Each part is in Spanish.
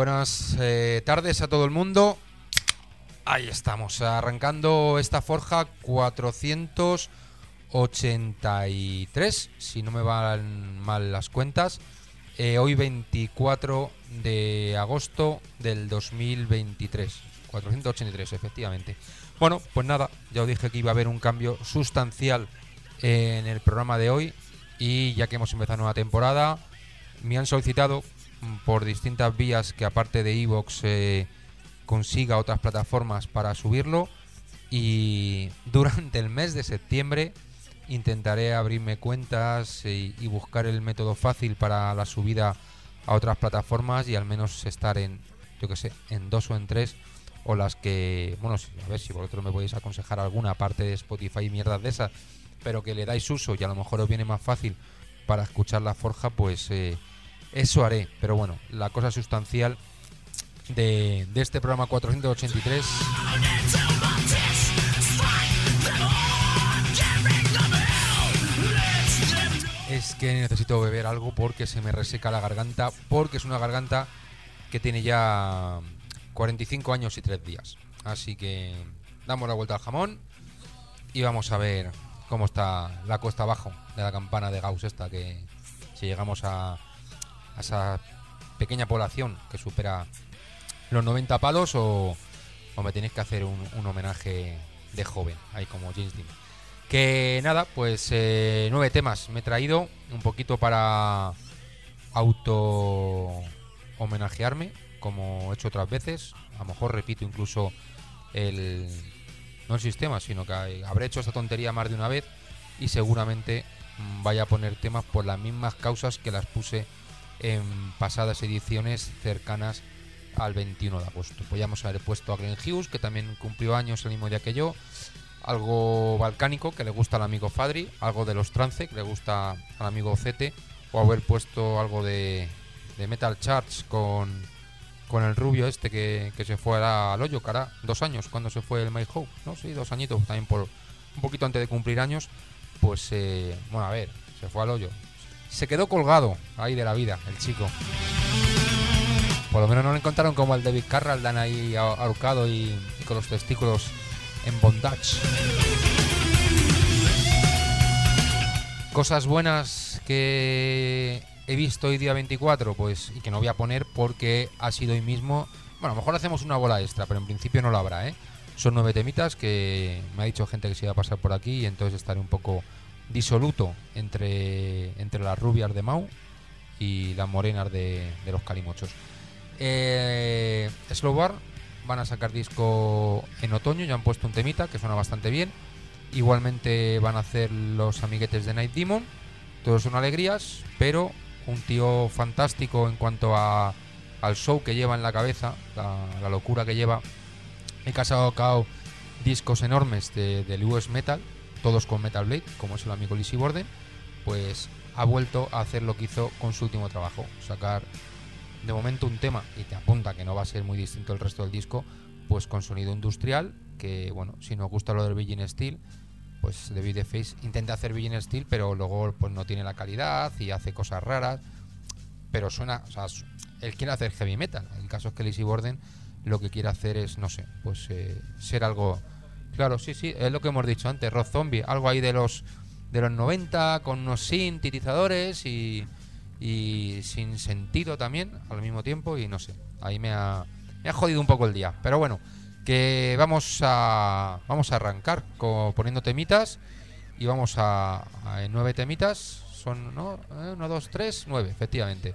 buenas eh, tardes a todo el mundo. Ahí estamos, arrancando esta forja 483, si no me van mal las cuentas. Eh, hoy 24 de agosto del 2023. 483, efectivamente. Bueno, pues nada, ya os dije que iba a haber un cambio sustancial en el programa de hoy. Y ya que hemos empezado nueva temporada, me han solicitado por distintas vías que aparte de Evox eh, consiga otras plataformas para subirlo. Y durante el mes de septiembre intentaré abrirme cuentas y, buscar el método fácil para la subida a otras plataformas y al menos estar en, yo que sé, en dos o en tres o las que, bueno, a ver si vosotros me podéis aconsejar alguna parte de Spotify y mierdas de esas, pero que le dais uso y a lo mejor os viene más fácil para escuchar la forja, pues eh, eso haré. Pero bueno, la cosa sustancial de, de este programa 483 es que necesito beber algo porque se me reseca la garganta, porque es una garganta que tiene ya 45 años y 3 días. Así que damos la vuelta al jamón y vamos a ver cómo está la cuesta abajo de la campana de Gauss esta, que si llegamos a, a esa pequeña población que supera los 90 palos o, me tenéis que hacer un, un, homenaje de joven, ahí como James Dean. Que nada, pues eh, nueve temas me he traído, un poquito para auto homenajearme, como he hecho otras veces. A lo mejor repito incluso el, no el sistema, sino que habré hecho esta tontería más de una vez y seguramente vaya a poner temas por las mismas causas que las puse en pasadas ediciones cercanas al 21 de agosto. Podríamos haber puesto a Glenn Hughes, que también cumplió años el mismo día que yo, algo balcánico que le gusta al amigo Fadri, algo de los trance que le gusta al amigo Cete, o haber puesto algo de, de Metal Charge con, con el rubio este que, que se fue al hoyo, cara, dos años cuando se fue el My Hope, ¿no? Sí, dos añitos, también por un poquito antes de cumplir años, pues, eh, bueno, a ver, se fue al hoyo. Se quedó colgado ahí de la vida, el chico. Por lo menos no lo encontraron como al David Carral, dan ahí ahorcado y, y con los testículos en bondage. Cosas buenas que he visto hoy día 24, pues y que no voy a poner porque ha sido hoy mismo. Bueno, a lo mejor hacemos una bola extra, pero en principio no lo habrá, ¿eh? Son nueve temitas que me ha dicho gente que se iba a pasar por aquí y entonces estaré un poco disoluto entre, entre las rubias de Mau y las morenas de, los calimochos. Eh, Slow Bar van a sacar disco en otoño, ya han puesto un temita que suena bastante bien. Igualmente van a hacer los amiguetes de Night Demon. Todos son alegrías, pero un tío fantástico en cuanto a, al show que lleva en la cabeza, la, locura que lleva. He sacado discos enormes de, del US Metal, todos con Metal Blade, como es el amigo Lizzy Borden. Pues ha vuelto a hacer lo que hizo con su último trabajo, sacar de momento un tema y te apunta que no va a ser muy distinto el resto del disco, pues con sonido industrial, que bueno, si nos gusta lo del Virgin Steel, pues David the Face intenta hacer Virgin Steel, pero luego pues no tiene la calidad y hace cosas raras, pero suena, o sea, él quiere hacer heavy metal. El caso es que Lizzy Borden lo que quiere hacer es, no sé, pues eh, ser algo Claro, sí, sí, es lo que hemos dicho antes, Rock Zombie, algo ahí de los de los 90 con unos sintetizadores y y sin sentido también al mismo tiempo y no sé, ahí me ha, me ha jodido un poco el día, pero bueno, que vamos a vamos a arrancar con, poniendo temitas y vamos a, a nueve temitas, son ¿no? Eh, uno, dos, tres, nueve, efectivamente.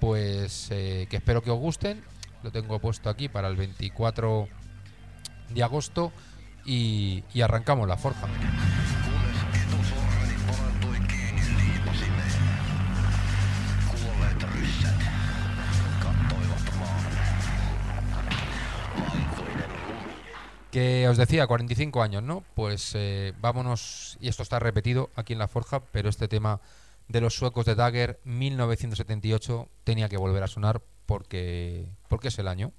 Pues eh, que espero que os gusten. Lo tengo puesto aquí para el 24 de agosto y, y arrancamos la forja. Que os decía, 45 años, ¿no? Pues eh, vámonos, y esto está repetido aquí en la forja, pero este tema de los suecos de Dagger 1978 tenía que volver a sonar porque, porque es el año.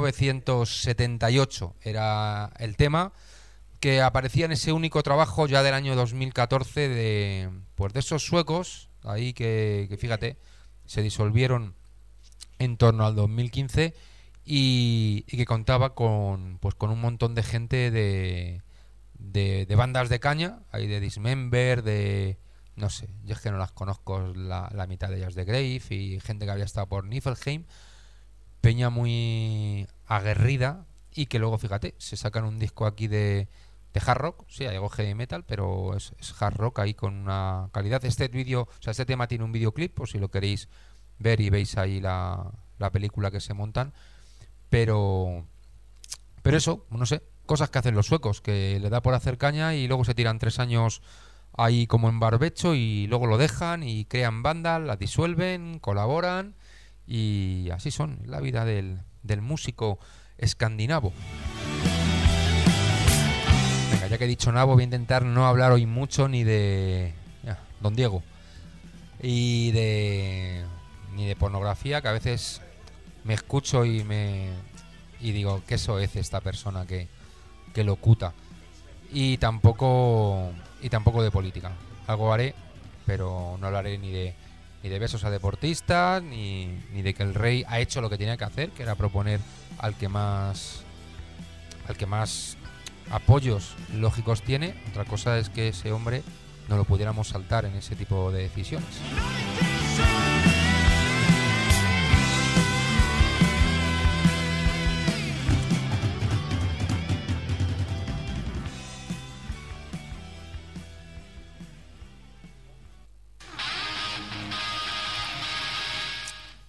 1978 era el tema que aparecía en ese único trabajo ya del año 2014 de pues de esos suecos ahí que, fíjate se disolvieron en torno al 2015 y, que contaba con pues con un montón de gente de, de, bandas de caña ahí de Dismember de no sé yo es que no las conozco la, la mitad de ellas de Grave y gente que había estado por Niflheim peña muy aguerrida y que luego fíjate se sacan un disco aquí de hard rock, sí, hay algo heavy metal, pero es, hard rock ahí con una calidad. Este vídeo, o sea, este tema tiene un videoclip, por si lo queréis ver y veis ahí la, la película que se montan. Pero, pero eso, no sé, cosas que hacen los suecos, que le da por hacer caña y luego se tiran tres años ahí como en barbecho y luego lo dejan y crean bandas, las disuelven, colaboran y así son, la vida del, del músico escandinavo ya que he dicho Nabo, voy a intentar no hablar hoy mucho ni de Don Diego y de ni de pornografía, que a veces me escucho y me y digo qué eso es esta persona que, que locuta y tampoco y tampoco de política. Algo haré, pero no hablaré ni de ni de besos a deportistas ni, ni de que el rey ha hecho lo que tenía que hacer, que era proponer al que más al que más apoyos lógicos tiene, otra cosa es que ese hombre no lo pudiéramos saltar en ese tipo de decisiones.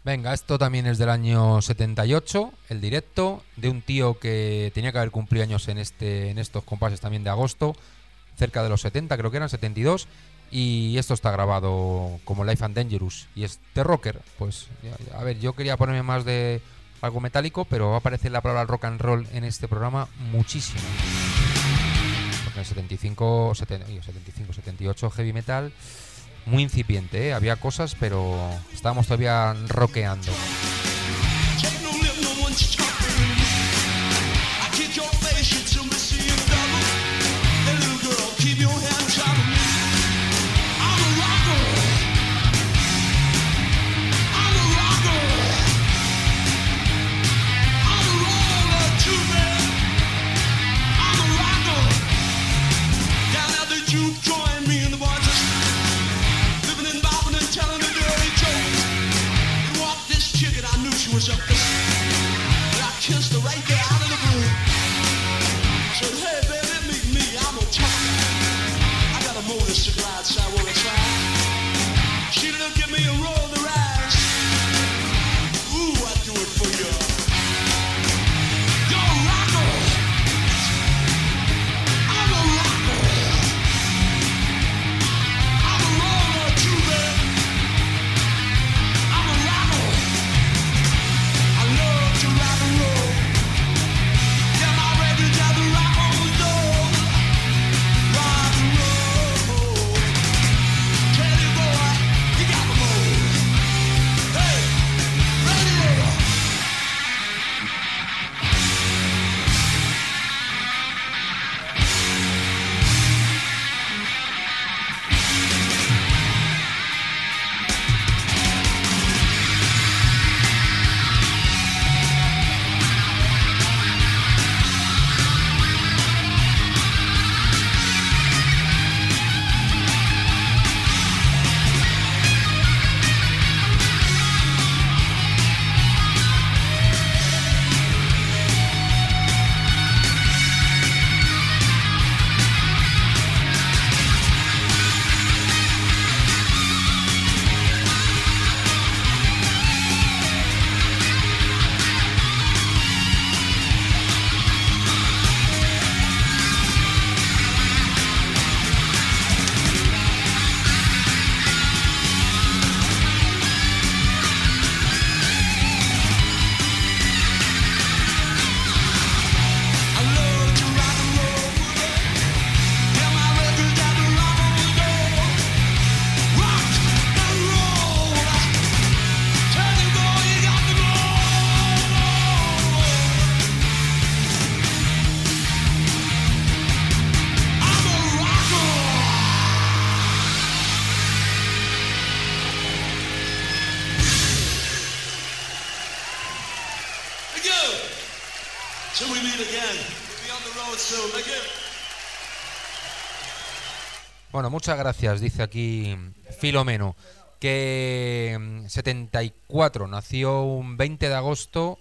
Venga, esto también es del año 78, el directo, de un tío que tenía que haber cumplido años en, este, en estos compases también de agosto, cerca de los 70, creo que eran 72, y esto está grabado como Life and Dangerous, y es de rocker. Pues, a ver, yo quería ponerme más de algo metálico, pero va a aparecer la palabra rock and roll en este programa muchísimo. Porque en el 75, 75 78 heavy metal muy incipiente, ¿eh? había cosas, pero estábamos todavía roqueando. Bueno, muchas gracias, dice aquí Filomeno, que mm, 74 nació un 20 de agosto,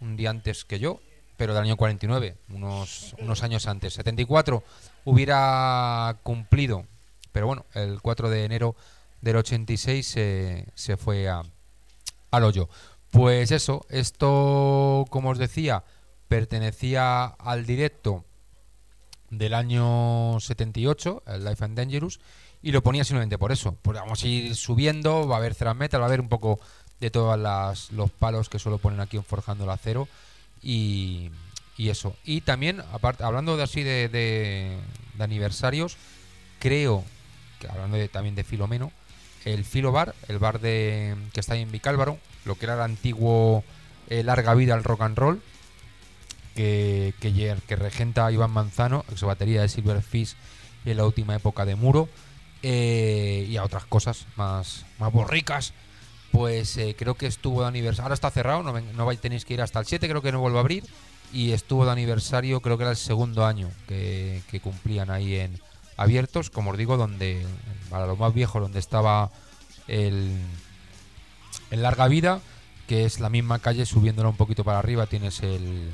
un día antes que yo, pero del año 49, unos, unos años antes. 74 hubiera cumplido, pero bueno, el 4 de enero del 86 se, se fue a, al hoyo. Pues eso, esto, como os decía, pertenecía al directo del año 78, el Life and Dangerous, y lo ponía simplemente por eso. Pues vamos a ir subiendo, va a haber thrash metal, va a haber un poco de todos los palos que solo ponen aquí en Forjando el Acero y, y eso. Y también, aparte, hablando de así de, de- aniversarios, creo que hablando de- también de Filomeno, el Filobar, el bar de que está ahí en Vicálvaro, lo que era el antiguo eh, Larga Vida al Rock and Roll, que, que, que regenta Iván Manzano, ex batería de Silverfish en la última época de Muro, eh, y a otras cosas más, más borricas. Pues eh, creo que estuvo de aniversario. Ahora está cerrado, no, no tenéis que ir hasta el 7, creo que no vuelvo a abrir. Y estuvo de aniversario, creo que era el segundo año que, que cumplían ahí en abiertos, como os digo, donde, para los más viejos, donde estaba el, el Larga Vida, que es la misma calle, subiéndola un poquito para arriba, tienes el,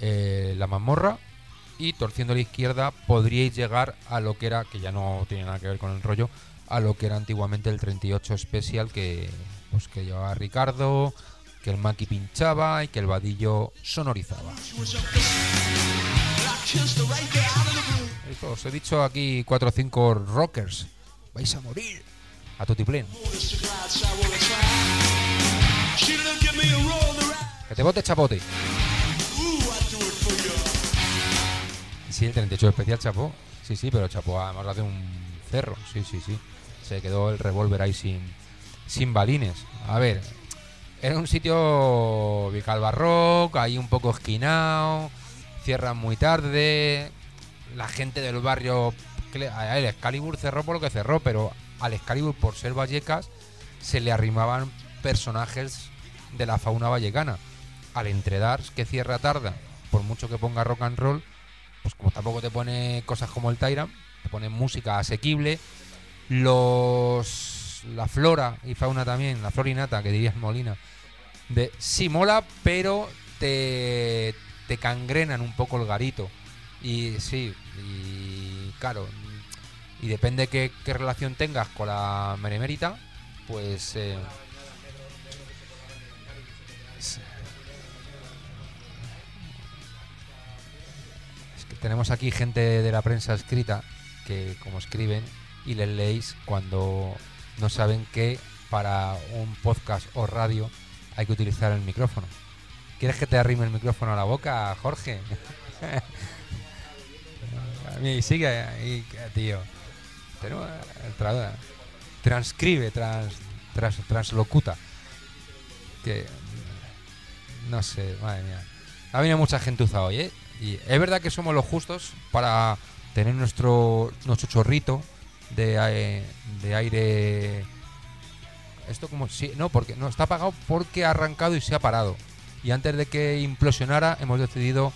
eh, la mazmorra y torciendo la izquierda podríais llegar a lo que era, que ya no tiene nada que ver con el rollo, a lo que era antiguamente el 38 Special que, pues, que llevaba Ricardo, que el Maki pinchaba y que el vadillo sonorizaba. Esto, os he dicho aquí 4 o 5 rockers. Vais a morir. A tutiplén. Que te bote chapote. Sí, el 38 especial chapó. Sí, sí, pero chapó además hace un cerro. Sí, sí, sí. Se quedó el revólver ahí sin, sin balines. A ver, era un sitio Vicalbarrock, ahí un poco esquinado, cierran muy tarde. La gente del barrio, el Excalibur cerró por lo que cerró, pero al Excalibur, por ser Vallecas, se le arrimaban personajes de la fauna vallecana. Al Entredars, que cierra tarda, por mucho que ponga rock and roll, pues como tampoco te pone cosas como el Tyrant, te pone música asequible, los la flora y fauna también, la flora y nata, que dirías Molina, de sí mola, pero te, te cangrenan un poco el garito. Y sí, y claro, y depende qué, qué relación tengas con la meremérita, pues eh, tenemos aquí gente de la prensa escrita que como escriben y les leéis cuando no saben que para un podcast o radio hay que utilizar el micrófono. ¿Quieres que te arrime el micrófono a la boca, Jorge? Mí sigue ahí, tío. Tra- transcribe, trans, trans- translocuta. Que no sé, madre mía. Ha venido mucha gentuza hoy, ¿eh? Y es verdad que somos los justos para tener nuestro nuestro chorrito de, ae- de aire. Esto como si no, porque no está apagado porque ha arrancado y se ha parado. Y antes de que implosionara hemos decidido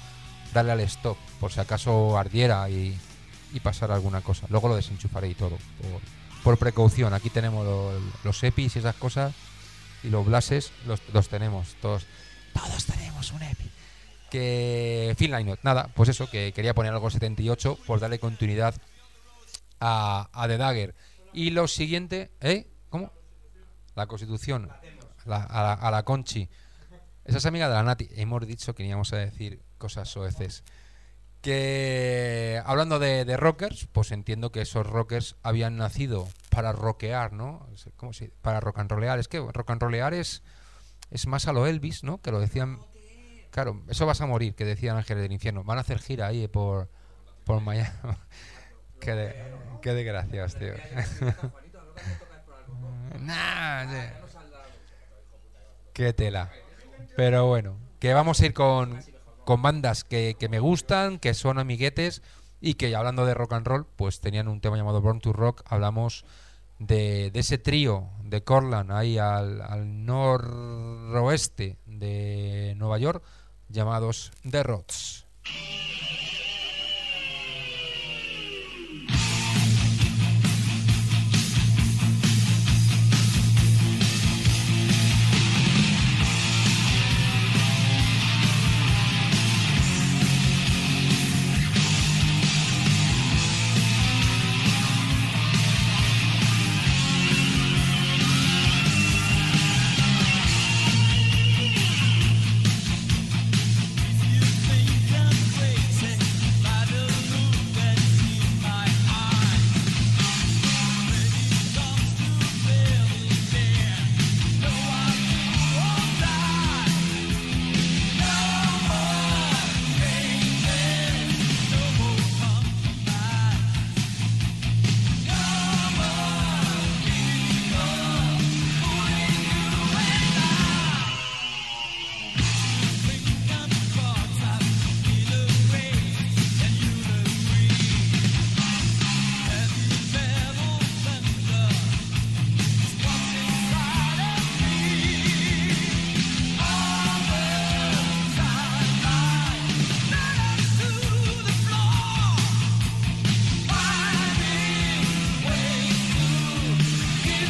darle al stop por si acaso ardiera y, y pasara alguna cosa. Luego lo desenchufaré y todo por, por precaución. Aquí tenemos los EPIs y esas cosas y los blases los, los tenemos todos. Todos tenemos un EPI. Que Finline, nada, pues eso, que quería poner algo 78 por darle continuidad a, a The Dagger. Y lo siguiente, ¿eh? ¿Cómo? La Constitución. La- a, la, a la Conchi. Esa es amiga de la Nati. Hemos dicho que íbamos a decir cosas soeces. Que hablando de, de rockers, pues entiendo que esos rockers habían nacido para rockear, ¿no? ¿Cómo se Para rock and rollear. Es que rock and rollear es, es más a lo Elvis, ¿no? Que lo decían. Claro, eso vas a morir, que decían Ángeles del Infierno. Van a hacer gira ahí por, por Miami. qué, de- qué desgracias, tío. nah. Qué tela. Pero bueno, que vamos a ir con, con bandas que, que me gustan, que son amiguetes y que hablando de rock and roll, pues tenían un tema llamado Born to Rock. Hablamos de, de ese trío de Cortland ahí al, al noroeste de Nueva York, llamados The.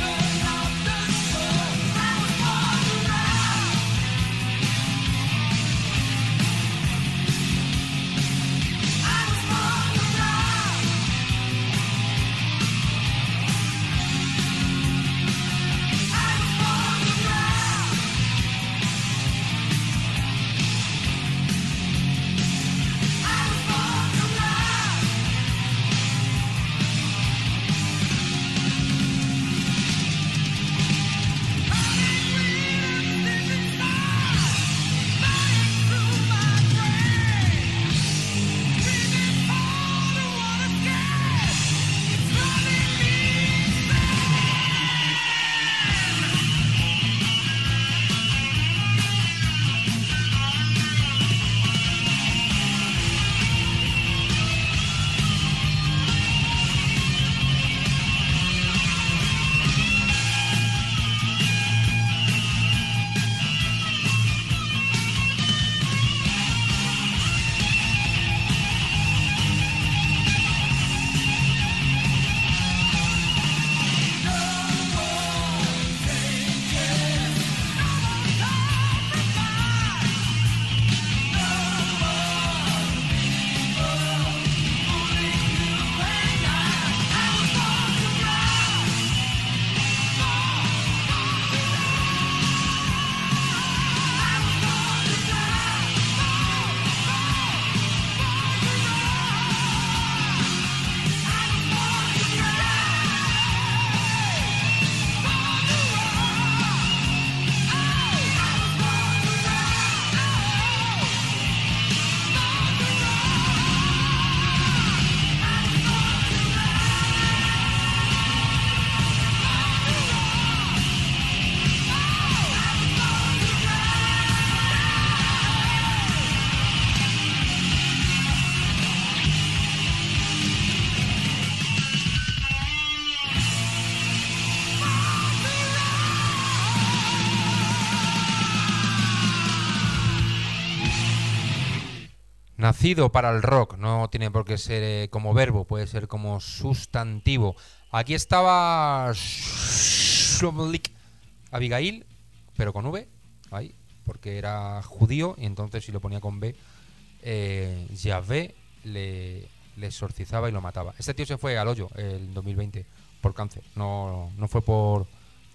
you. Nacido para el rock, no tiene por qué ser eh, como verbo, puede ser como sustantivo. Aquí estaba Abigail, pero con V, ahí, porque era judío y entonces si lo ponía con B, eh, Yahvé le, le exorcizaba y lo mataba. Este tío se fue al hoyo el 2020 por cáncer, no, no fue por...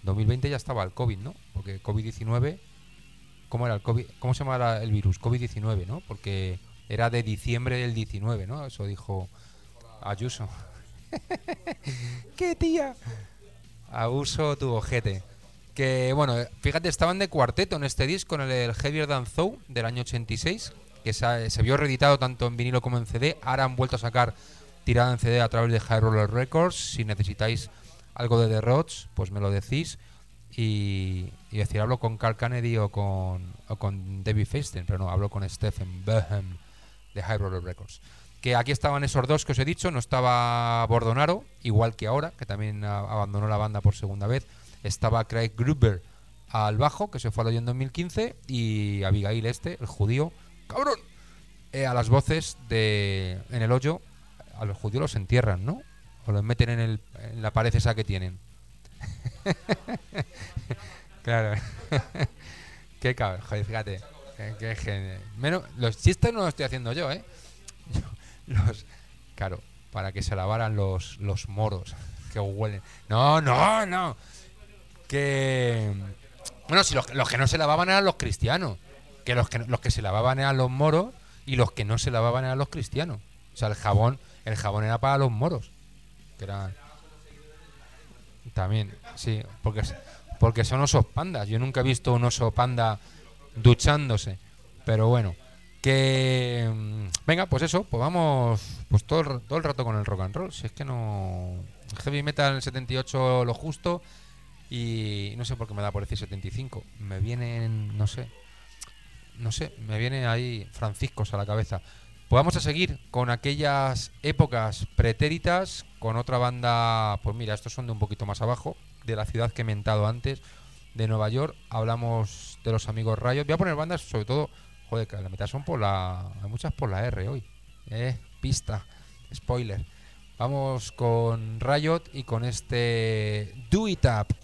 2020 ya estaba el COVID, ¿no? Porque COVID-19 ¿Cómo era el COVID? ¿Cómo se llama el virus? COVID-19, ¿no? Porque era de diciembre del 19, ¿no? Eso dijo Ayuso. ¡Qué tía! Abuso tu ojete. Que bueno, fíjate, estaban de cuarteto en este disco, en el, el Heavier del año 86, que se, se vio reeditado tanto en vinilo como en CD. Ahora han vuelto a sacar tirada en CD a través de High Roller Records. Si necesitáis algo de The Rods, pues me lo decís. Y, y decir, hablo con Carl Kennedy o con, o con David Feisten, pero no, hablo con Stephen Behem de High Roller Records. Que aquí estaban esos dos que os he dicho, no estaba Bordonaro, igual que ahora, que también a- abandonó la banda por segunda vez. Estaba Craig Gruber al bajo, que se fue al hoyo en 2015, y Abigail este, el judío, cabrón. Eh, a las voces de en el hoyo, a los judíos los entierran, ¿no? O los meten en, el, en la pared esa que tienen. claro. Qué cabrón, fíjate. Qué, genial. Menos, los chistes no los estoy haciendo yo, ¿eh? Los, claro, para que se lavaran los, los moros. Que huelen. No, no, no. Que. Bueno, si los, los que no se lavaban eran los cristianos. Que los que los que se lavaban eran los moros y los que no se lavaban eran los cristianos. O sea, el jabón, el jabón era para los moros. Que eran. También, sí, porque, porque son osos pandas. Yo nunca he visto un oso panda duchándose. Pero bueno, que. mm, Venga, pues eso, pues vamos pues todo el, todo el rato con el rock and roll. Si es que no. Heavy metal en el 78 lo justo. Y no sé por qué me da por decir 75. Me vienen, no sé. No sé, me viene ahí Franciscos a la cabeza. Pues vamos a seguir con aquellas épocas pretéritas, con otra banda, pues mira, estos son de un poquito más abajo, de la ciudad que he mentado antes, de Nueva York. Hablamos de los amigos Rayos. Voy a poner bandas, sobre todo, joder, que la mitad son por la. Hay muchas por la R hoy. Eh, pista, spoiler. Vamos con Riot y con este Do It Up.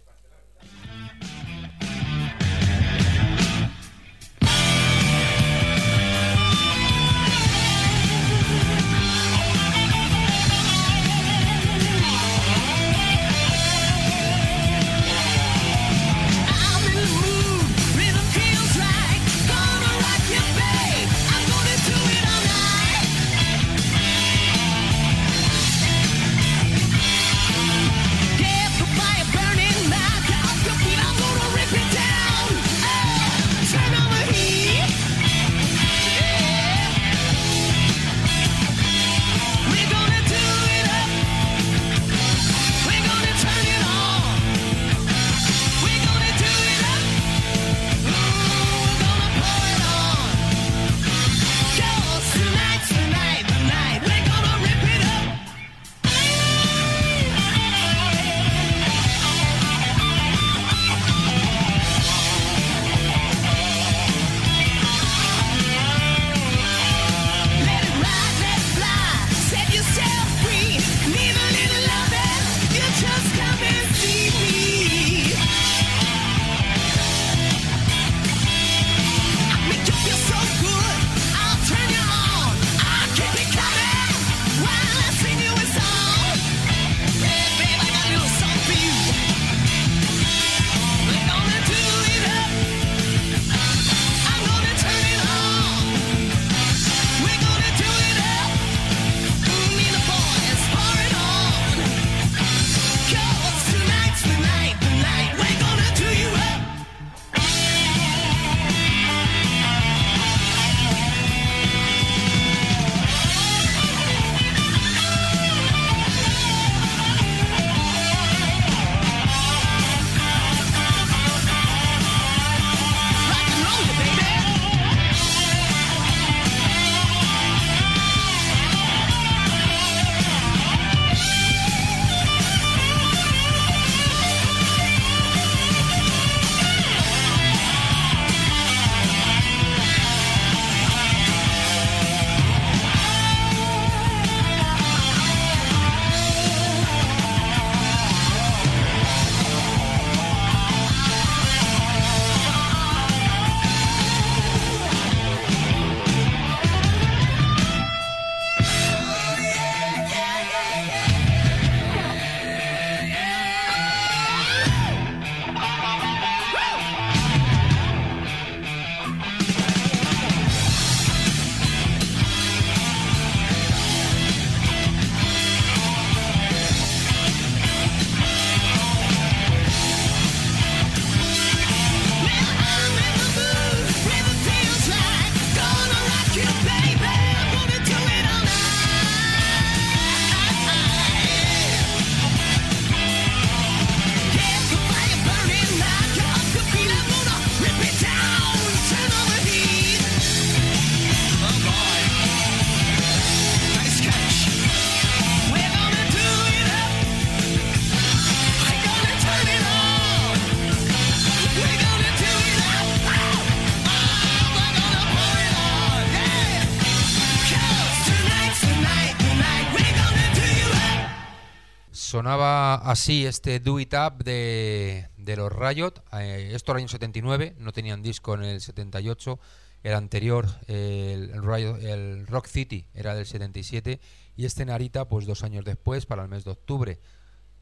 Así este Do It Up de, de los Riot. Eh, esto era el año 79, no tenían disco en el 78. El anterior, el, Riot- el Rock City, era del 77. Y este Narita, pues dos años después, para el mes de octubre,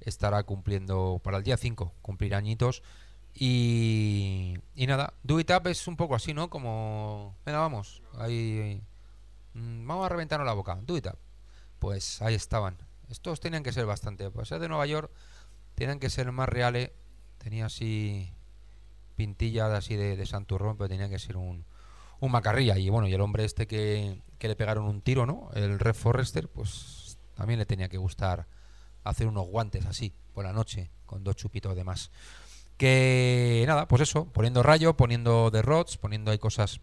estará cumpliendo, para el día 5, cumplir añitos. Y, y nada, Do It Up es un poco así, ¿no? Como, venga, vamos, ahí, mm, vamos a reventarnos la boca, Do It Up. Pues ahí estaban. Estos tenían que ser bastante, pues ser de Nueva York, tenían que ser más reales. Tenía así pintillas así de, de santurrón, pero tenía que ser un, un macarrilla. Y bueno, y el hombre este que, que le pegaron un tiro, ¿no? El Red Forrester, pues también le tenía que gustar hacer unos guantes así por la noche, con dos chupitos de más. Que nada, pues eso, poniendo rayo, poniendo The Rods, poniendo ahí cosas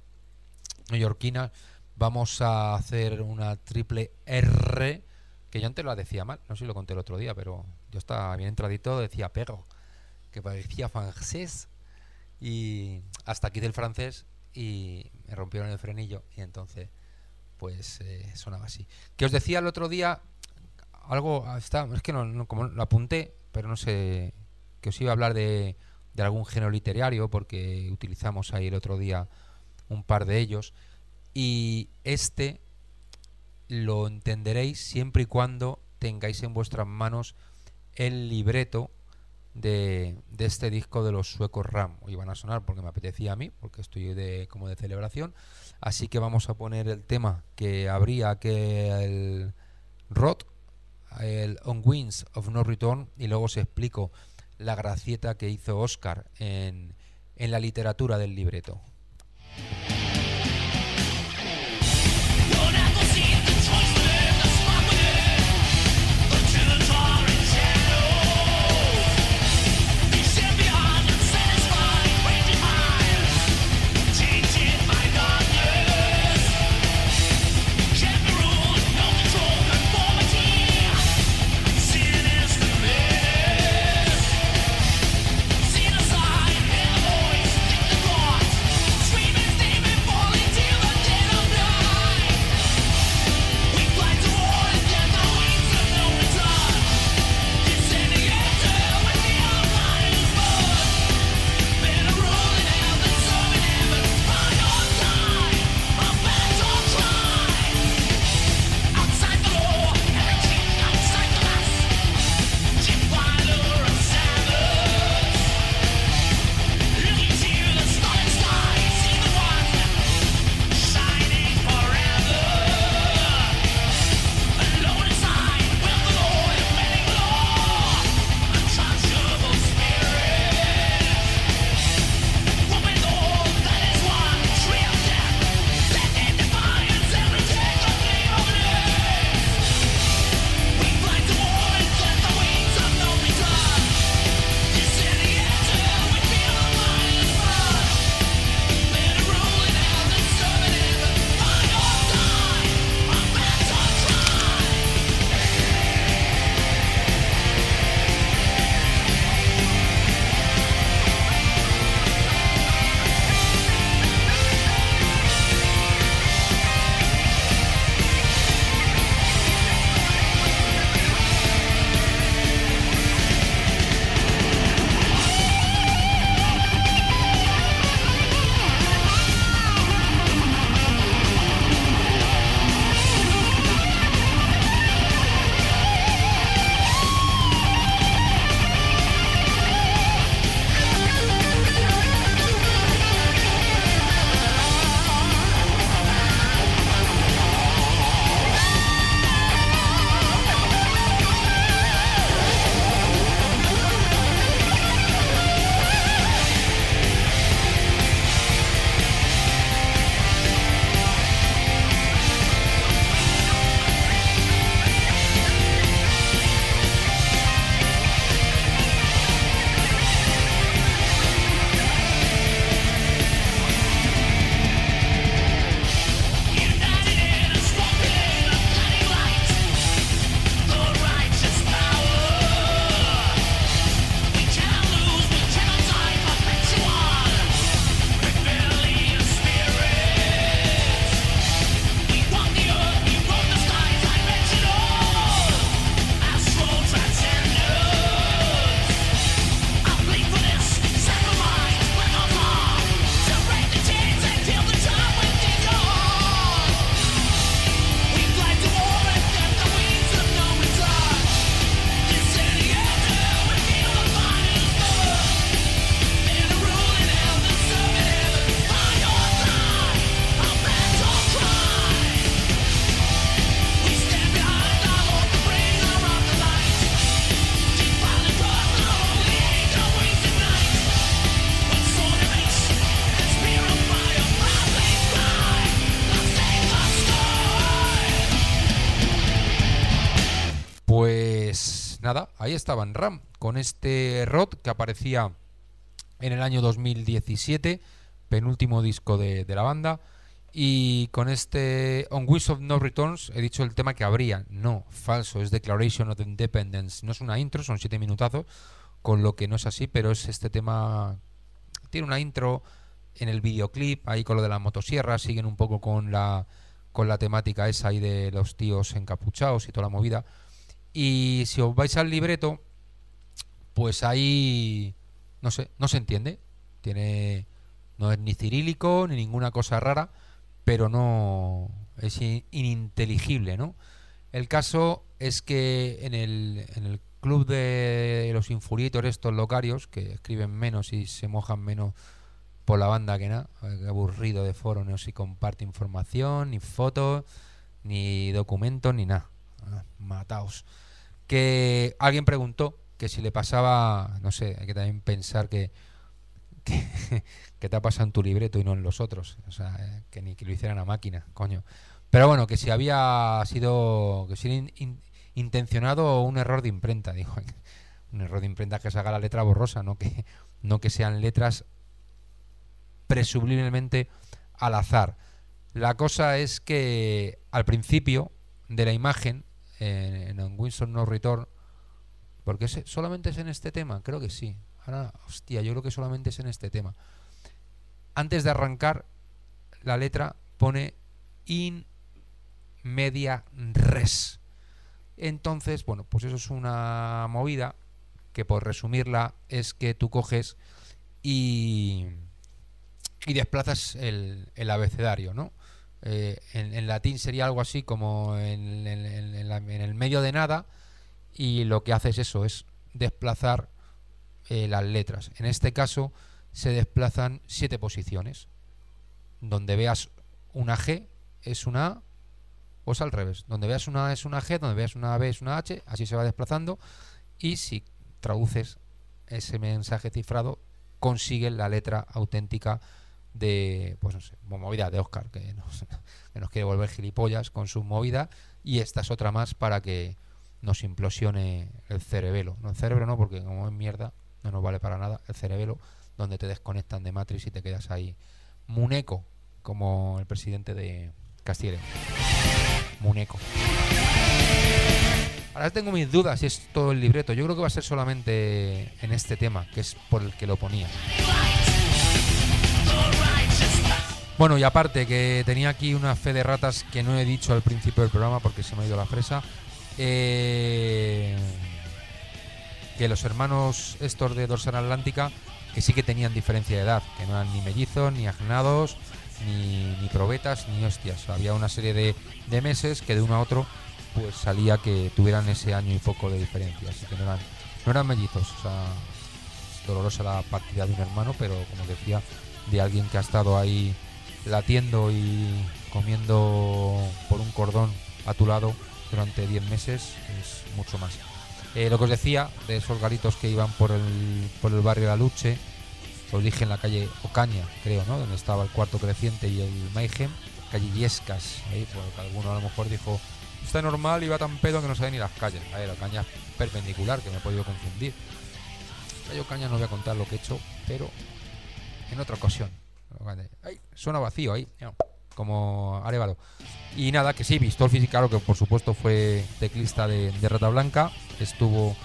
neoyorquinas. Vamos a hacer una triple R, que yo antes la decía mal, no sé si lo conté el otro día, pero yo estaba bien entradito, decía pero, que parecía francés, y hasta aquí del francés, y me rompieron el frenillo, y entonces, pues eh, sonaba así. Que os decía el otro día, algo, ah, está, es que no, no- lo apunté, pero no sé, que os iba a hablar de, de algún género literario, porque utilizamos ahí el otro día un par de ellos, y este lo entenderéis siempre y cuando tengáis en vuestras manos el libreto de, de este disco de los suecos Ram. Hoy van a sonar porque me apetecía a mí, porque estoy de, como de celebración. Así que vamos a poner el tema que habría que Rot, el On Winds of No Return, y luego os explico la gracieta que hizo Oscar en, en la literatura del libreto. Ahí estaban Ram, con este Rod que aparecía en el año 2017, penúltimo disco de, de la banda. Y con este On Wish of No Returns he dicho el tema que habría. No, falso, es Declaration of Independence. No es una intro, son siete minutazos, con lo que no es así, pero es este tema. Tiene una intro en el videoclip, ahí con lo de la motosierra, siguen un poco con la, con la temática esa ahí de los tíos encapuchados y toda la movida. Y si os vais al libreto, pues ahí no sé, no se entiende. Tiene no es ni cirílico ni ninguna cosa rara, pero no es in- ininteligible, ¿no? El caso es que en el, en el club de los infuriator estos locarios, que escriben menos y se mojan menos por la banda que nada, aburrido de foro, no se comparte información, ni fotos, ni documentos, ni nada. Ah, Mataos. Que alguien preguntó que si le pasaba, no sé, hay que también pensar que, que, que te ha pasado en tu libreto y no en los otros. O sea, eh, que ni que lo hicieran a máquina, coño. Pero bueno, que si había sido, que si in- in- intencionado un error de imprenta, dijo. Un error de imprenta que se haga la letra borrosa, no que, no que sean letras presumiblemente al azar. La cosa es que al principio de la imagen, en, en Winston No Return, porque ese- solamente es en este tema, creo que sí. Ahora, hostia, yo creo que solamente es en este tema. Antes de arrancar, la letra pone in media res. Entonces, bueno, pues eso es una movida que por resumirla es que tú coges y, y desplazas el, el abecedario, ¿no? Eh, en, latín sería algo así como en, la- en el medio de nada y lo que hace es eso, es desplazar eh, las letras. En este caso se desplazan siete posiciones. Donde veas una G es una A o es al revés. Donde veas una A es una G, donde veas una B es una H, así se va desplazando. Y si traduces ese mensaje cifrado, consigue la letra auténtica de, pues no sé, movida de Oscar, que nos, quiere volver gilipollas con su movida. Y esta es otra más para que nos implosione el cerebelo. No el cerebro no, porque como es mierda, no nos vale para nada. El cerebelo, donde te desconectan de Matrix y te quedas ahí muneco, como el presidente de Castilla. Muneco. Ahora tengo mis dudas si es todo el libreto. Yo creo que va a ser solamente en este tema, que es por el que lo ponía. Bueno, y aparte que tenía aquí una fe de ratas que no he dicho al principio del programa porque se me ha ido la fresa. eh, que los hermanos estos de Dorsal Atlántica, que sí que tenían diferencia de edad, que no eran ni mellizos, ni agnados, ni, probetas, ni hostias. Había una serie de, de meses que de uno a otro pues salía que tuvieran ese año y poco de diferencia. Así que no eran, no eran mellizos. O sea, dolorosa la partida de un hermano, pero como decía, de alguien que ha estado ahí latiendo y comiendo por un cordón a tu lado durante 10 meses es mucho más. Eh, lo que os decía de esos garitos que iban por el, por el barrio La Luche, os dije en la calle Ocaña, creo, ¿no? Donde estaba el cuarto creciente y el Mayhem, calle Yescas, ahí, porque alguno a lo mejor dijo, está normal y va tan pedo que no sabe ni las calles. A ver, Ocaña es perpendicular, que me he podido confundir. Calle Ocaña no voy a contar lo que he hecho, pero en otra ocasión. Ay, suena vacío ahí, como Arevalo. Y nada, que sí, Vistolfi, claro que por supuesto fue teclista de, Rata Blanca, estuvo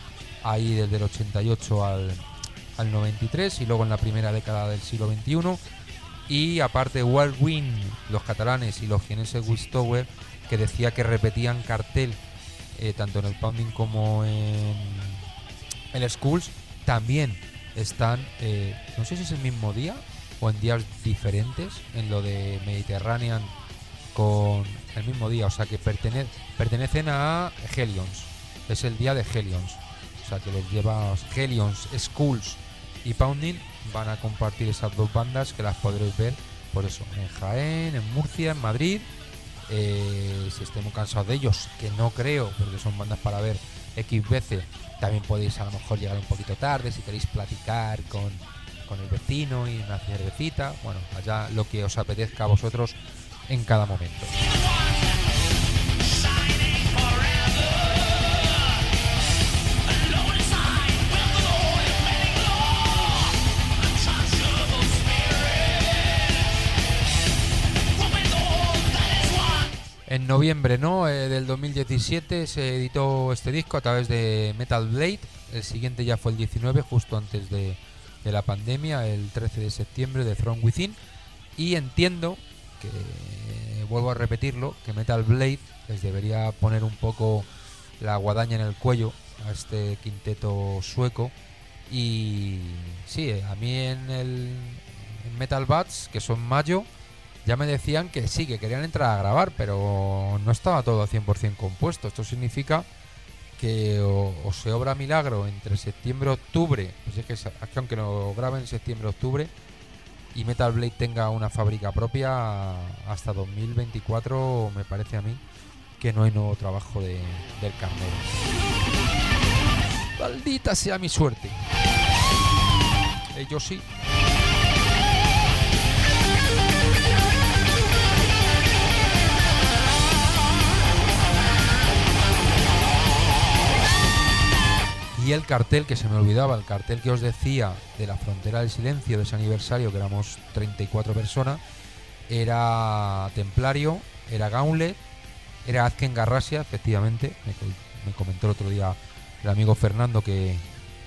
ahí desde el 88 al, al 93 y luego en la primera década del siglo XXI. Y aparte, Win, los catalanes y los vieneses Wistower, que decía que repetían cartel eh, tanto en el Pounding como en el Schools, también están, eh, no sé si es el mismo día o en días diferentes, en lo de Mediterranean con el mismo día, o sea que pertene- pertenecen a Helions, es el día de Helions, o sea que les lleva Helions, Schools y Pounding van a compartir esas dos bandas que las podréis ver, por eso, en Jaén, en Murcia, en Madrid, eh, si estemos cansados de ellos, que no creo, porque son bandas para ver X veces, también podéis a lo mejor llegar un poquito tarde si queréis platicar con, con el vecino y una cervecita, bueno, allá lo que os apetezca a vosotros en cada momento. En noviembre ¿no? Eh, del 2017 se editó este disco a través de Metal Blade. El siguiente ya fue el 19, justo antes de, la pandemia, el 13 de septiembre de Throne Within. Y entiendo que, eh, vuelvo a repetirlo, que Metal Blade les debería poner un poco la guadaña en el cuello a este quinteto sueco. Y sí, eh, a mí en el en Metal Bats, que son mayo, ya me decían que sí, que querían entrar a grabar, pero no estaba todo 100% compuesto. Esto significa que o, se obra milagro entre septiembre y octubre, pues es que aunque lo graben en septiembre octubre y Metal Blade tenga una fábrica propia hasta 2024, me parece a mí que no hay nuevo trabajo de, del carnero. Maldita sea mi suerte. Ellos sí. Y el cartel que se me olvidaba, el cartel que os decía de la frontera del silencio de ese aniversario, que éramos 34 personas, era Templario, era Gauntlet, era Azken Garrasia, efectivamente. Me, co- me comentó el otro día el amigo Fernando que,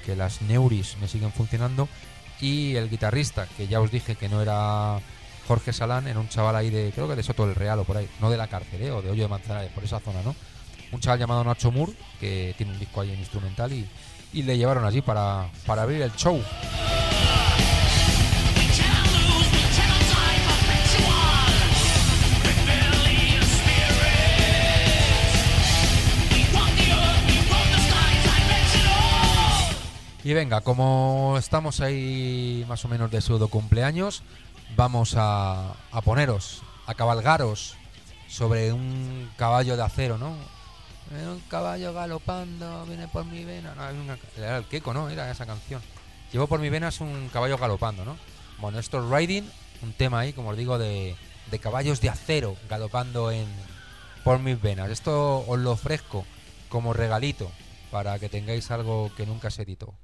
que las Neuris me siguen funcionando. Y el guitarrista, que ya os dije que no era Jorge Salán, era un chaval ahí de, creo que de Soto del Real o por ahí, no de la cárcel, ¿eh? o de Hoyo de Manzanares, por esa zona, ¿no? Un chaval llamado Nacho Moore, que tiene un disco ahí en instrumental y, y le llevaron allí para, para abrir el show. Y venga, como estamos ahí más o menos de pseudo cumpleaños, vamos a, a poneros, a cabalgaros sobre un caballo de acero, ¿no? Un caballo galopando, viene por mi vena. Era, el Keiko, ¿no? Era esa canción. Llevo por mi vena es un caballo galopando, ¿no? Bueno, esto es Riding, un tema ahí, como os digo, de, de caballos de acero galopando en por mis venas. Esto os lo ofrezco como regalito para que tengáis algo que nunca se editó.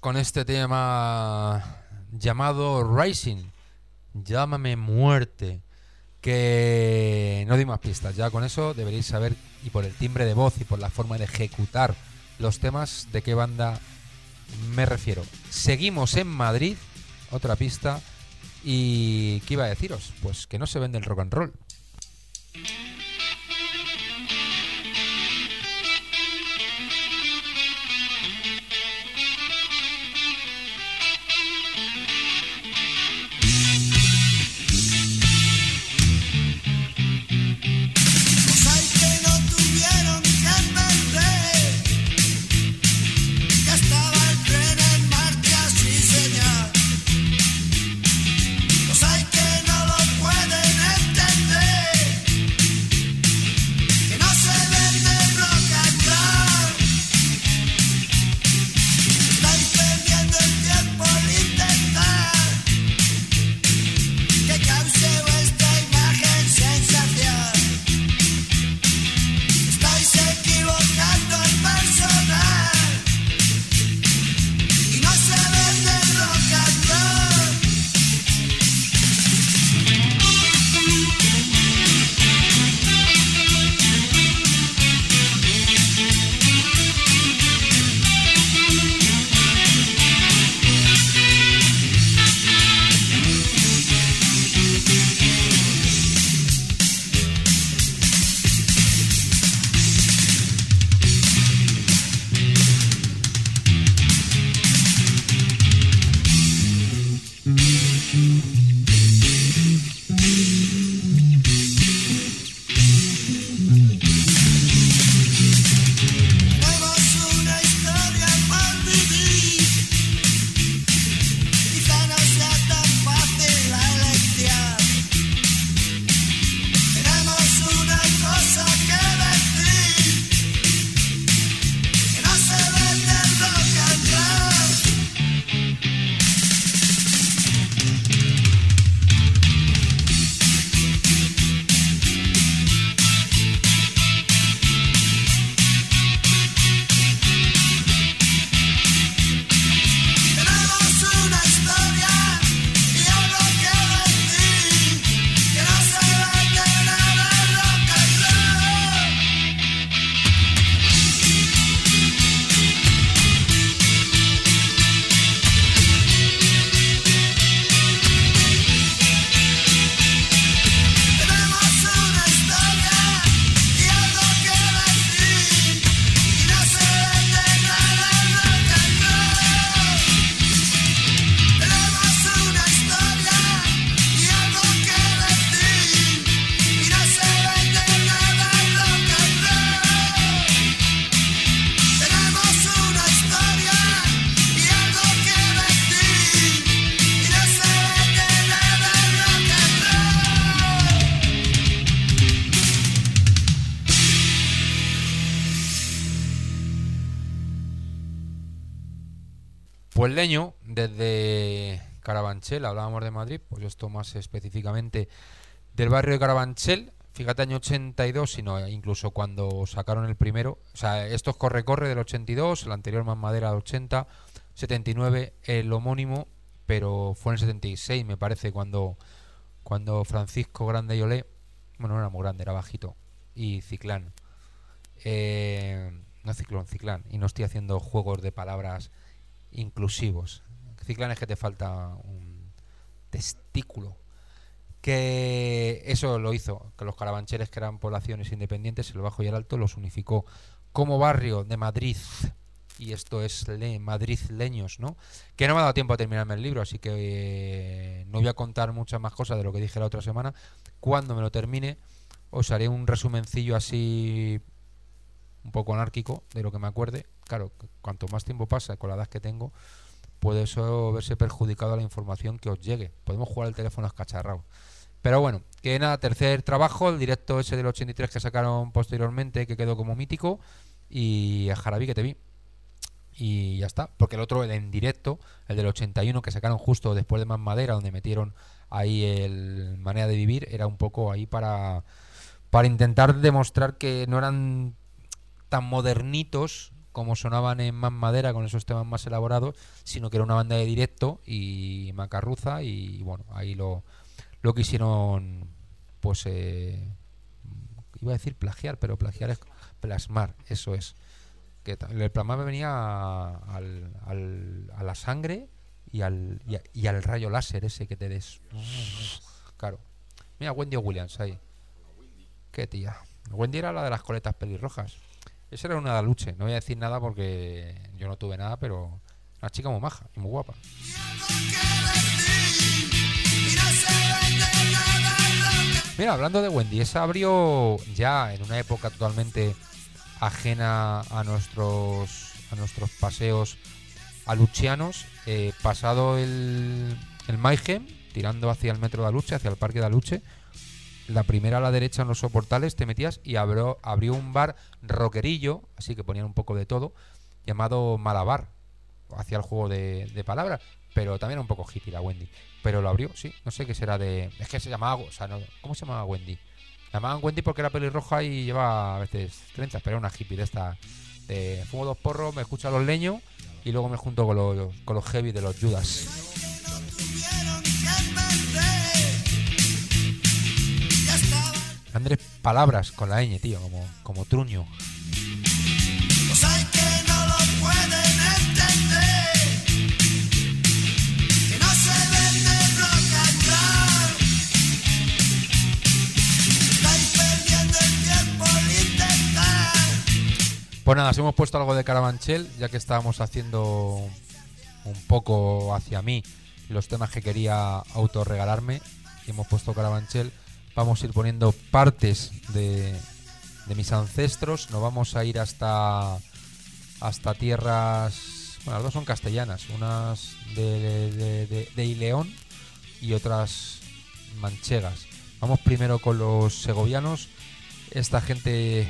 Con este tema llamado Rising. Llámame muerte. Que no di más pistas. Ya con eso deberéis saber, y por el timbre de voz y por la forma de ejecutar los temas, de qué banda me refiero. Seguimos en Madrid, otra pista. ¿Y qué iba a deciros? Pues que no se vende el rock and roll. Desde Carabanchel, hablábamos de Madrid, pues esto más específicamente del barrio de Carabanchel, fíjate año 82, sino incluso cuando sacaron el primero, o sea, esto es Corre-Corre del 82, el anterior Más Madera del 80, 79 el homónimo, pero fue en el 76 me parece cuando, cuando Francisco Grande y Olé, bueno, no era muy grande, era bajito, y Ciclán, eh, no Ciclón, Ciclán, y no estoy haciendo juegos de palabras inclusivos. Ciclán es que te falta un testículo. Que eso lo hizo, que los carabancheles, que eran poblaciones independientes, el Bajo y el Alto, los unificó como barrio de Madrid. Y esto es le Madrid Leños, ¿no? Que no me ha dado tiempo a terminarme el libro, así que eh, no voy a contar muchas más cosas de lo que dije la otra semana. Cuando me lo termine, os haré un resumencillo así un poco anárquico de lo que me acuerde. Claro, cu- cuanto más tiempo pasa con la edad que tengo, puede eso verse perjudicado a la información que os llegue. Podemos jugar el teléfono escacharrado. Pero bueno, que nada, tercer trabajo, el directo ese del 83 que sacaron posteriormente, que quedó como mítico, y a que te vi. Y ya está, porque el otro, el en directo, el del 81 que sacaron justo después de Más Madera, donde metieron ahí el manera de vivir, era un poco ahí para, para intentar demostrar que no eran tan modernitos como sonaban en más madera con esos temas más elaborados, sino que era una banda de directo y macarruza y bueno, ahí lo, lo quisieron pues eh, iba a decir plagiar, pero plagiar es plasmar, eso es. Que el plasmar venía a, al- a la sangre y al, y al rayo láser ese que te des. Claro. Mira, Wendy Williams ahí. Qué tía. Wendy era la de las coletas pelirrojas. Esa era una de luche. No voy a decir nada porque yo no tuve nada, pero una chica muy maja y muy guapa. Mira, hablando de Wendy, esa abrió ya en una época totalmente ajena a nuestros a nuestros paseos aluchianos, eh, pasado el, el tirando hacia el metro de Aluche, hacia el parque de Aluche, la primera a la derecha en los soportales te metías y abrió, abrió un bar rockerillo, así que ponían un poco de todo, llamado Malabar, hacía el juego de, palabras, pero también era un poco hippie la Wendy. Pero lo abrió, sí, no sé qué será de... Es que se llamaba... O sea, ¿cómo se llamaba Wendy? La llamaban Wendy porque era pelirroja y lleva a veces trenzas, pero era una hippie de esta... Fumo dos porros, me escucho a los leños y luego me junto con los, con los heavy de los Judas. Grandes palabras con la ñ, tío, como, como truño. Los hay que no lo pueden entender, que no se vende rock and roll. Estáis perdiendo el tiempo al intentar. Pues nada, si hemos puesto algo de Carabanchel, ya que estábamos haciendo un poco hacia mí los temas que quería autorregalarme y hemos puesto Carabanchel, vamos a ir poniendo partes de, de mis ancestros, nos vamos a ir hasta hasta tierras, bueno, las dos son castellanas, unas de, de, de- Ileón y otras manchegas. Vamos primero con los segovianos, esta gente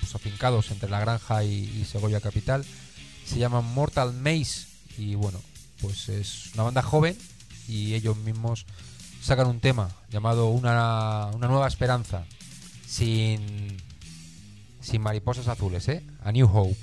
pues, afincados entre La Granja y, y Segovia Capital. Se llaman Mortal Maze y bueno, pues es una banda joven y ellos mismos sacan un tema llamado Una, una nueva esperanza sin, sin mariposas azules, ¿eh? A New Hope.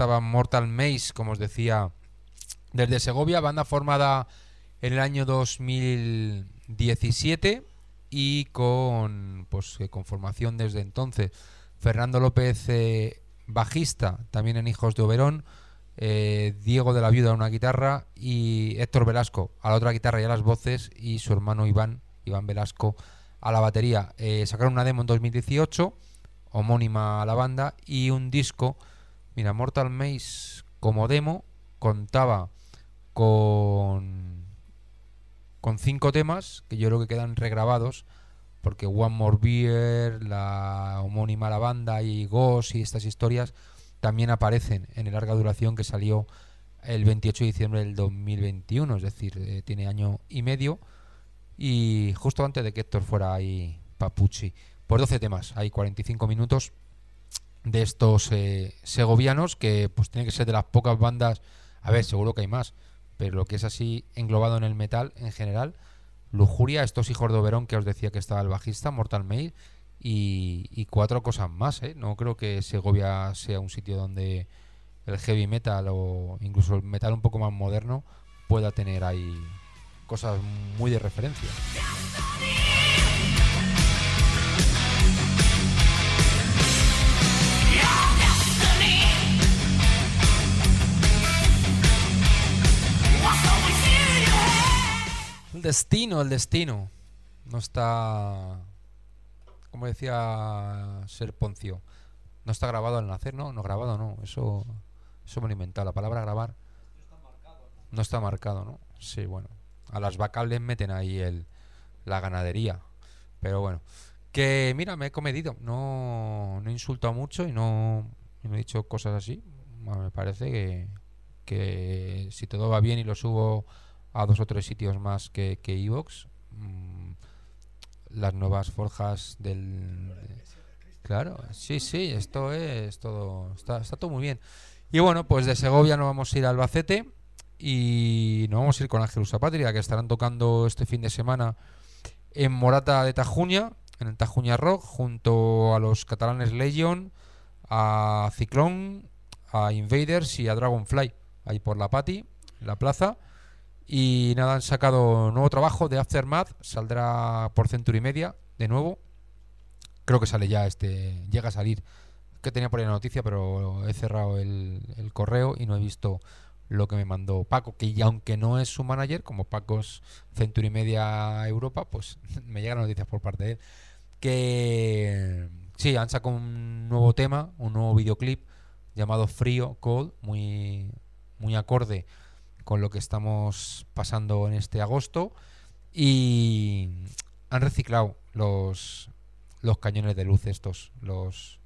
Estaba Mortal Maze, como os decía, desde Segovia, banda formada en el año 2017 y con pues eh, con formación desde entonces. Fernando López, eh, bajista, también en Hijos de Oberón, eh, Diego de la Viuda una guitarra y Héctor Velasco a la otra guitarra y a las voces y su hermano Iván, Iván Velasco a la batería. Sacaron una demo en 2018, homónima a la banda, y un disco, mira, Mortal Maze como demo contaba con con cinco temas que yo creo que quedan regrabados porque One More Beer, la homónima la banda y Ghost y estas historias también aparecen en el larga duración que salió el 28 de diciembre del 2021, es decir, eh, tiene año y medio y justo antes de que Héctor fuera ahí Papucci. Por 12 temas, hay 45 minutos de estos eh, segovianos que pues tiene que ser de las pocas bandas, a ver, seguro que hay más, pero lo que es así englobado en el metal en general, Lujuria, estos hijos de Oberón que os decía que estaba el bajista, Mortal Mail y, y cuatro cosas más, ¿eh? No creo que Segovia sea un sitio donde el heavy metal o incluso el metal un poco más moderno pueda tener ahí cosas muy de referencia. El destino, el destino. No está. Como decía Ser Poncio. No está grabado al nacer, ¿no? No grabado, no. Eso, eso me lo he inventado. La palabra grabar. No está marcado, ¿no? Sí, bueno. A las vacas les meten ahí el, la ganadería. Pero bueno. Que mira, me he comedido. No, no he insultado mucho y no, y no he dicho cosas así. Bueno, me parece que, que si todo va bien y lo subo a dos o tres sitios más que, que Evox, mm, las nuevas forjas del... Claro, sí, sí, esto es todo, está, está todo muy bien. Y bueno, pues de Segovia nos vamos a ir a Albacete y nos vamos a ir con Ángelus Patria, que estarán tocando este fin de semana en Morata de Tajuña, en el Tajuña Rock, junto a los catalanes Legion, a Ciclón, a Invaders y a Dragonfly, ahí por la Pati, la plaza. Y nada, han sacado nuevo trabajo de Aftermath, saldrá por Century Media, de nuevo. Creo que sale ya este, llega a salir. Que tenía por ahí la noticia, pero he cerrado el, correo y no he visto lo que me mandó Paco, que ya aunque no es su manager, como Paco es Century Media Europa, pues me llegan noticias por parte de él. Que sí, han sacado un nuevo tema, un nuevo videoclip llamado Frío, Cold, muy, muy acorde con lo que estamos pasando en este agosto. Y han reciclado los, los cañones de luz estos, los,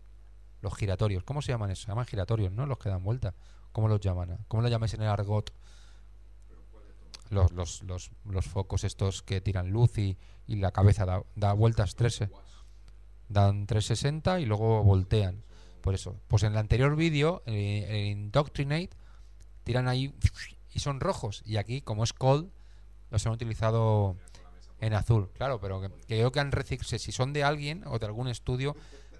los giratorios. ¿Cómo se llaman eso? Se llaman giratorios, ¿no? Los que dan vuelta. ¿Cómo los llaman? ¿Cómo lo llamáis en el argot? Los, los, los, los focos estos que tiran luz y, y la cabeza da, da vueltas 13. Dan 360 y luego voltean. Por eso. Pues en el anterior vídeo, eh, en Indoctrinate, tiran ahí y son rojos. Y aquí, como es cold, los han utilizado en azul. Claro, pero que, creo que han reciclado. Si son de alguien o de algún estudio,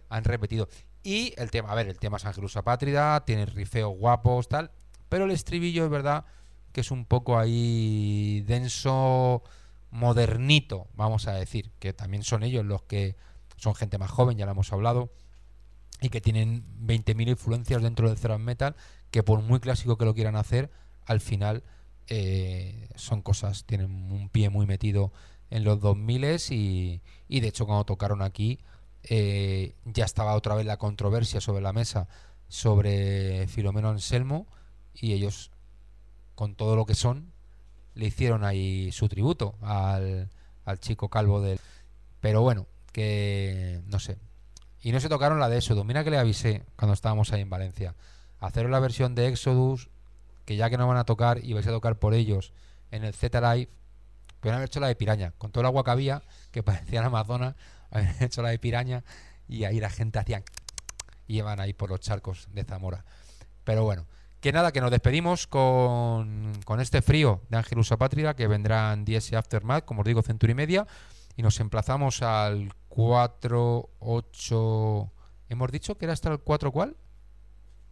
han repetido. Y el tema, a ver, el tema es Angelus Apátrida, tiene rifeos guapos, tal. Pero el estribillo es verdad que es un poco ahí denso, modernito, vamos a decir. Que también son ellos los que son gente más joven, ya lo hemos hablado. Y que tienen 20.000 influencias dentro del thrash metal. Que por muy clásico que lo quieran hacer, al final eh, son cosas, tienen un pie muy metido en los 2000 y, y de hecho cuando tocaron aquí eh, ya estaba otra vez la controversia sobre la mesa sobre Filomeno Anselmo y ellos con todo lo que son le hicieron ahí su tributo al, al chico calvo del pero bueno que no sé. Y no se tocaron la de Exodus mira que le avisé cuando estábamos ahí en Valencia. Hacer la versión de Exodus que ya que no van a tocar y vais a tocar por ellos en el Z Live, podrían haber hecho la de piraña, con todo el agua que había, que parecía la Amazonas, habían hecho la de piraña y ahí la gente hacía y iban ahí por los charcos de Zamora. Pero bueno, que nada, que nos despedimos con, con este frío de Ángelus Apátrida, que vendrán 10 y Aftermath, como os digo, centuria y media, y nos emplazamos al 4, 8... ¿Hemos dicho que era hasta el 4 cuál?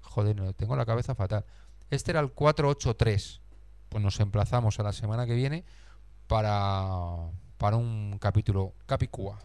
Joder, no, tengo la cabeza fatal. Este era el 483. Pues nos emplazamos a la semana que viene para, para un capítulo Capicúa.